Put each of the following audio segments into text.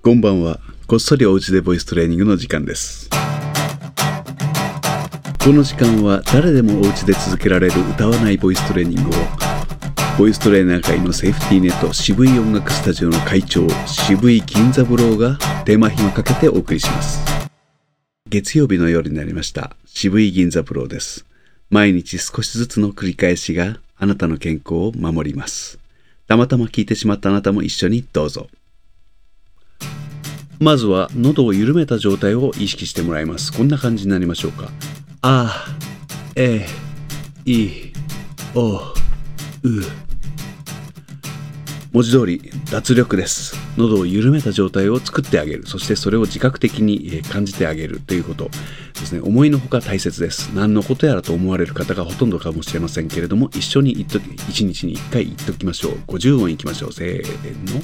こんばんは。こっそりおうちでボイストレーニングの時間です。この時間は誰でもおうちで続けられる歌わないボイストレーニングをボイストレーナー界のセーフティーネット渋い音楽スタジオの会長渋い銀座ブローがテーマ暇かけてお送りします。月曜日の夜になりました。渋い銀座ブロです。毎日少しずつの繰り返しがあなたの健康を守ります。たまたま聞いてしまったあなたも一緒にどうぞ。まずは喉を緩めた状態を意識してもらいます。こんな感じになりましょうか。あ、え、い、お、う。文字通り脱力です。喉を緩めた状態を作ってあげる。そしてそれを自覚的に感じてあげるということですね。思いのほか大切です。何のことやらと思われる方がほとんどかもしれませんけれども、一緒に言っとき、一日に一回言っときましょう。50音いきましょう。せーの。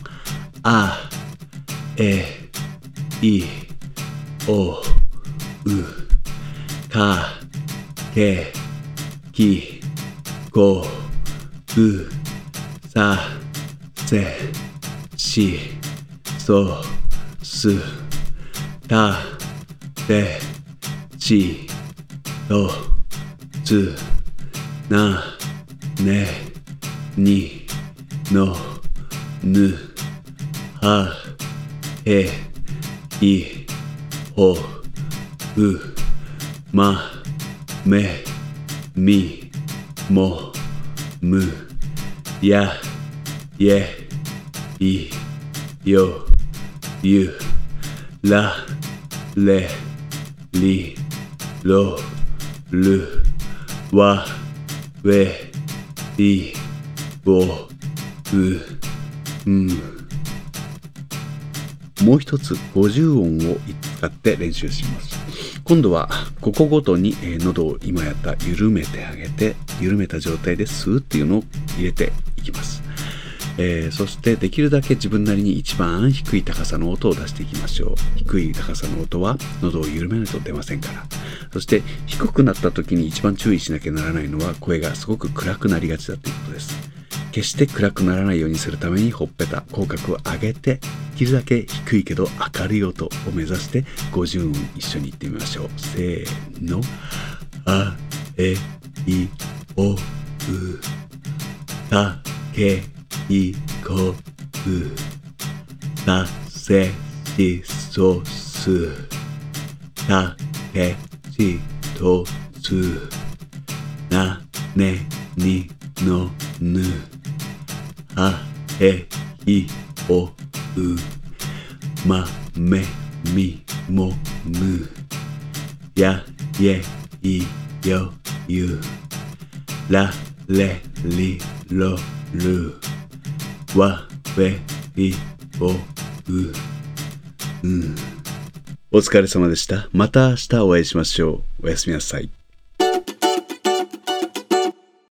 あ、え、い、お、う、か、け、き、こ、う、さ、せ、し、そ、す、た、て、ち、と、つ、な、ね、に、の、ぬ、は、へ、いおうまめみもむややいよゆられりろるわれいぼうんもう一つ50音を使って練習します。今度はここごとにえ喉を今やった緩めてあげて緩めた状態で吸うっていうのを入れていきます。えーそしてできるだけ自分なりに一番低い高さの音を出していきましょう低い高さの音は喉を緩めないと出ませんからそして低くなった時に一番注意しなきゃならないのは声がすごく暗くなりがちだということです決して暗くならないようにするためにほっぺた口角を上げてできるだけ低いけど明るい音を目指して50音一緒に言ってみましょう。せーの。あえいおう。たけいこう。たせしそす。たけしとす。なねにのぬ。はへいおうまめみもむや ye いよゆられりろるわべいおううんお疲れ様でした。また明日お会いしましょう。おやすみなさい。